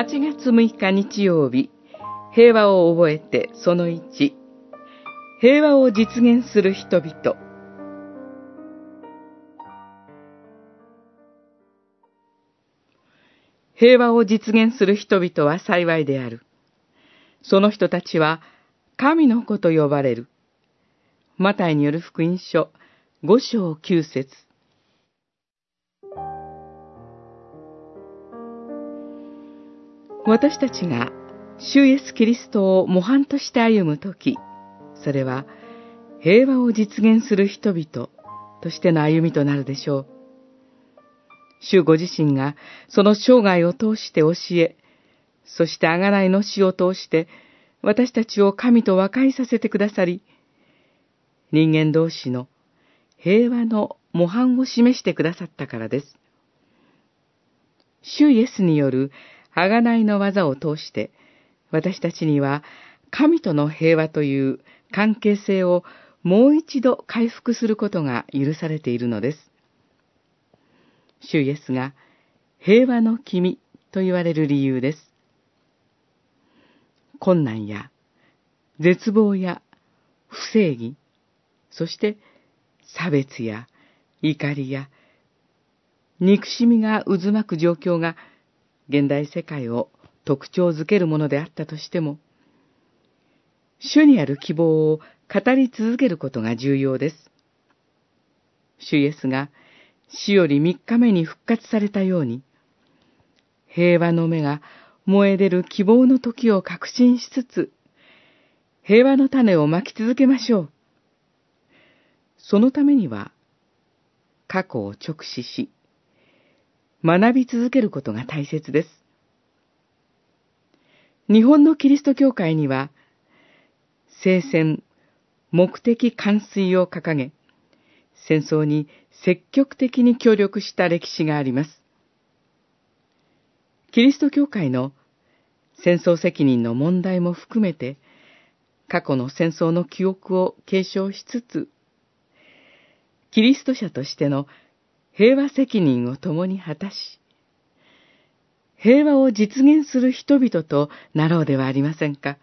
8月6日日曜日、平和を覚えてその1、平和を実現する人々。平和を実現する人々は幸いである。その人たちは神の子と呼ばれる。マタイによる福音書5章9節私たちが主イエス・キリストを模範として歩むとき、それは平和を実現する人々としての歩みとなるでしょう。主ご自身がその生涯を通して教え、そして贖いの死を通して私たちを神と和解させてくださり、人間同士の平和の模範を示してくださったからです。主イエスによる贖いの技を通して、私たちには神との平和という関係性をもう一度回復することが許されているのです。主イエスが平和の君と言われる理由です。困難や絶望や不正義、そして差別や怒りや憎しみが渦巻く状況が現代世界を特徴づけるものであったとしても、主にある希望を語り続けることが重要です。主イエスが死より三日目に復活されたように、平和の目が燃え出る希望の時を確信しつつ、平和の種をまき続けましょう。そのためには、過去を直視し、学び続けることが大切です。日本のキリスト教会には、聖戦、目的完遂を掲げ、戦争に積極的に協力した歴史があります。キリスト教会の戦争責任の問題も含めて、過去の戦争の記憶を継承しつつ、キリスト者としての平和責任を共に果たし、平和を実現する人々となろうではありませんか。